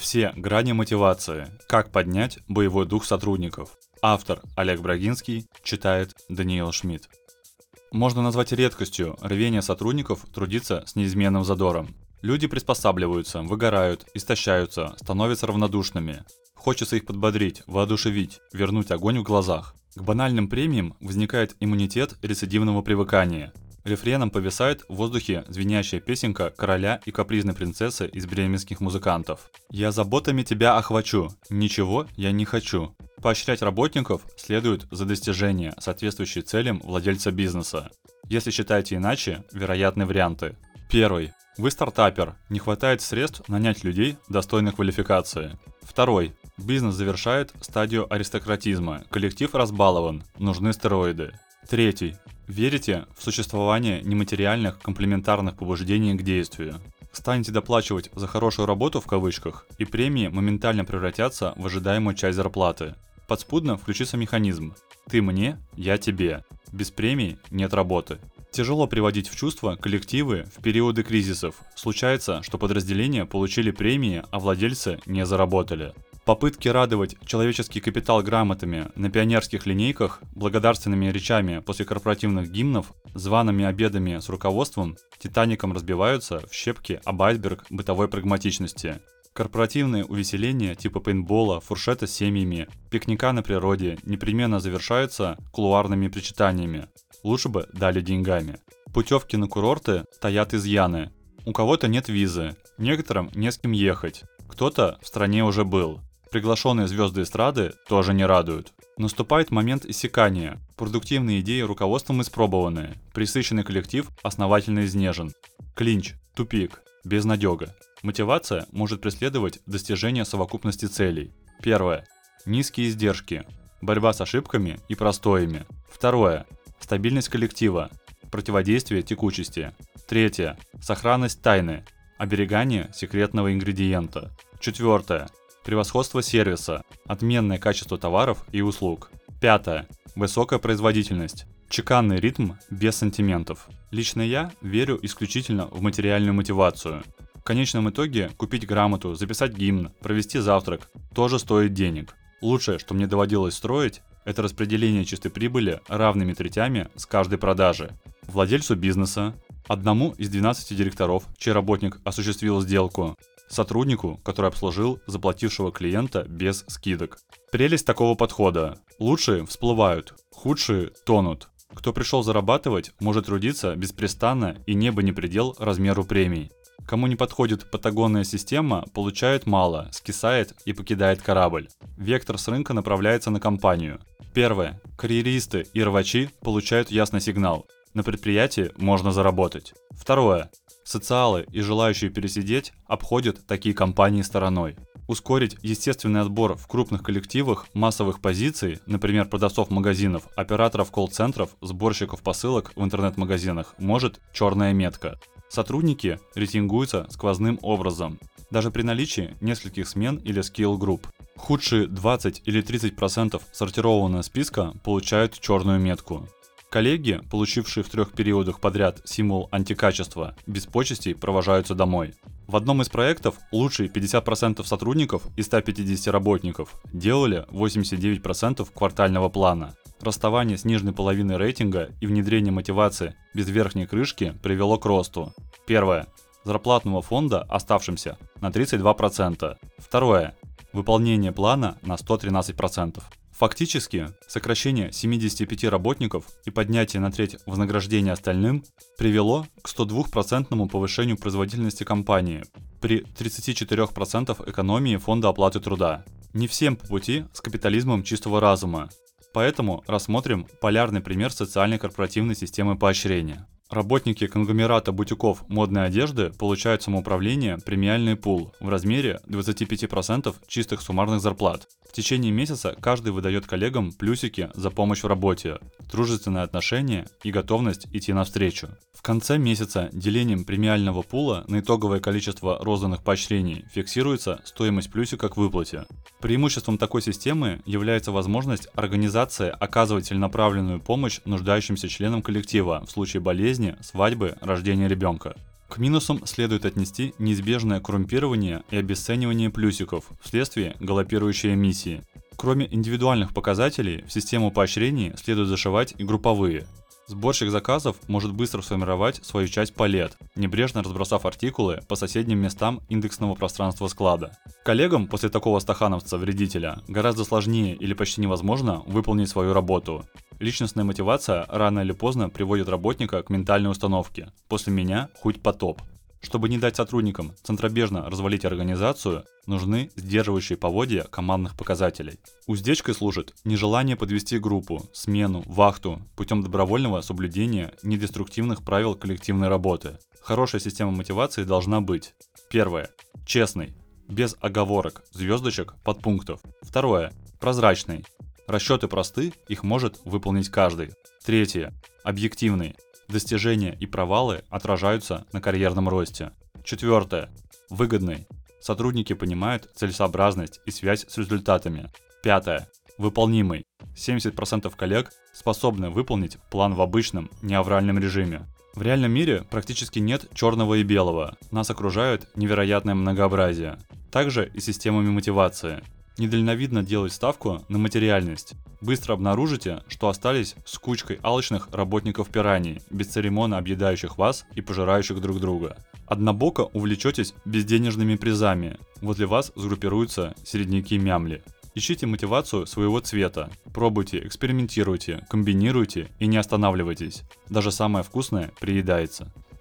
Все грани мотивации. Как поднять боевой дух сотрудников. Автор Олег Брагинский читает Даниил Шмидт. Можно назвать редкостью рвение сотрудников трудиться с неизменным задором. Люди приспосабливаются, выгорают, истощаются, становятся равнодушными. Хочется их подбодрить, воодушевить, вернуть огонь в глазах. К банальным премиям возникает иммунитет рецидивного привыкания. Рефреном повисает в воздухе звенящая песенка короля и капризной принцессы из бременских музыкантов. «Я заботами тебя охвачу, ничего я не хочу». Поощрять работников следует за достижение, соответствующие целям владельца бизнеса. Если считаете иначе, вероятны варианты. Первый. Вы стартапер, не хватает средств нанять людей достойной квалификации. Второй. Бизнес завершает стадию аристократизма, коллектив разбалован, нужны стероиды. Третий. Верите в существование нематериальных комплементарных побуждений к действию. Станете доплачивать за хорошую работу в кавычках, и премии моментально превратятся в ожидаемую часть зарплаты. Подспудно включится механизм «ты мне, я тебе». Без премий нет работы. Тяжело приводить в чувство коллективы в периоды кризисов. Случается, что подразделения получили премии, а владельцы не заработали. Попытки радовать человеческий капитал грамотами на пионерских линейках, благодарственными речами после корпоративных гимнов, зваными обедами с руководством, Титаником разбиваются в щепки об айсберг бытовой прагматичности. Корпоративные увеселения типа пейнтбола, фуршета с семьями, пикника на природе непременно завершаются кулуарными причитаниями. Лучше бы дали деньгами. Путевки на курорты стоят изъяны. У кого-то нет визы, некоторым не с кем ехать, кто-то в стране уже был. Приглашенные звезды эстрады тоже не радуют. Наступает момент иссякания. Продуктивные идеи руководством испробованы. Присыщенный коллектив основательно изнежен. Клинч, тупик, безнадега. Мотивация может преследовать достижение совокупности целей. Первое. Низкие издержки. Борьба с ошибками и простоями. Второе. Стабильность коллектива. Противодействие текучести. Третье. Сохранность тайны. Оберегание секретного ингредиента. Четвертое. Превосходство сервиса, отменное качество товаров и услуг. Пятое. Высокая производительность. Чеканный ритм без сантиментов. Лично я верю исключительно в материальную мотивацию. В конечном итоге купить грамоту, записать гимн, провести завтрак тоже стоит денег. Лучшее, что мне доводилось строить, это распределение чистой прибыли равными третями с каждой продажи. Владельцу бизнеса, одному из 12 директоров, чей работник осуществил сделку, сотруднику, который обслужил заплатившего клиента без скидок. Прелесть такого подхода. Лучшие всплывают, худшие тонут. Кто пришел зарабатывать, может трудиться беспрестанно и небо не предел размеру премий. Кому не подходит патагонная система, получает мало, скисает и покидает корабль. Вектор с рынка направляется на компанию. Первое. Карьеристы и рвачи получают ясный сигнал. На предприятии можно заработать. Второе. Социалы и желающие пересидеть обходят такие компании стороной. Ускорить естественный отбор в крупных коллективах массовых позиций, например, продавцов магазинов, операторов колл-центров, сборщиков посылок в интернет-магазинах, может черная метка. Сотрудники рейтингуются сквозным образом, даже при наличии нескольких смен или скилл-групп. Худшие 20 или 30% сортированного списка получают черную метку. Коллеги, получившие в трех периодах подряд символ антикачества, без почестей провожаются домой. В одном из проектов лучшие 50% сотрудников и 150 работников делали 89% квартального плана. Расставание с нижней половиной рейтинга и внедрение мотивации без верхней крышки привело к росту. Первое. Зарплатного фонда оставшимся на 32%. Второе. Выполнение плана на 113%. Фактически, сокращение 75 работников и поднятие на треть вознаграждения остальным привело к 102% повышению производительности компании при 34% экономии фонда оплаты труда. Не всем по пути с капитализмом чистого разума. Поэтому рассмотрим полярный пример социальной корпоративной системы поощрения. Работники конгломерата бутиков модной одежды получают самоуправление премиальный пул в размере 25% чистых суммарных зарплат. В течение месяца каждый выдает коллегам плюсики за помощь в работе, дружественное отношение и готовность идти навстречу. Конце месяца делением премиального пула на итоговое количество розданных поощрений фиксируется стоимость плюсика к выплате. Преимуществом такой системы является возможность организации оказывать целенаправленную помощь нуждающимся членам коллектива в случае болезни, свадьбы, рождения ребенка. К минусам следует отнести неизбежное коррумпирование и обесценивание плюсиков вследствие галопирующей эмиссии. Кроме индивидуальных показателей, в систему поощрений следует зашивать и групповые. Сборщик заказов может быстро сформировать свою часть палет, небрежно разбросав артикулы по соседним местам индексного пространства склада. Коллегам после такого стахановца-вредителя гораздо сложнее или почти невозможно выполнить свою работу. Личностная мотивация рано или поздно приводит работника к ментальной установке «после меня хоть потоп». Чтобы не дать сотрудникам центробежно развалить организацию, нужны сдерживающие поводья командных показателей. Уздечкой служит нежелание подвести группу, смену, вахту путем добровольного соблюдения недеструктивных правил коллективной работы. Хорошая система мотивации должна быть. Первое. Честный. Без оговорок, звездочек, подпунктов. Второе. Прозрачный. Расчеты просты, их может выполнить каждый. Третье. Объективный. Достижения и провалы отражаются на карьерном росте. Четвертое. Выгодный. Сотрудники понимают целесообразность и связь с результатами. Пятое. Выполнимый. 70% коллег способны выполнить план в обычном, неавральном режиме. В реальном мире практически нет черного и белого. Нас окружает невероятное многообразие. Также и системами мотивации. Недальновидно делать ставку на материальность. Быстро обнаружите, что остались с кучкой алчных работников пираний, бесцеремонно объедающих вас и пожирающих друг друга. Однобоко увлечетесь безденежными призами. Возле вас сгруппируются середняки-мямли. Ищите мотивацию своего цвета. Пробуйте, экспериментируйте, комбинируйте и не останавливайтесь. Даже самое вкусное приедается.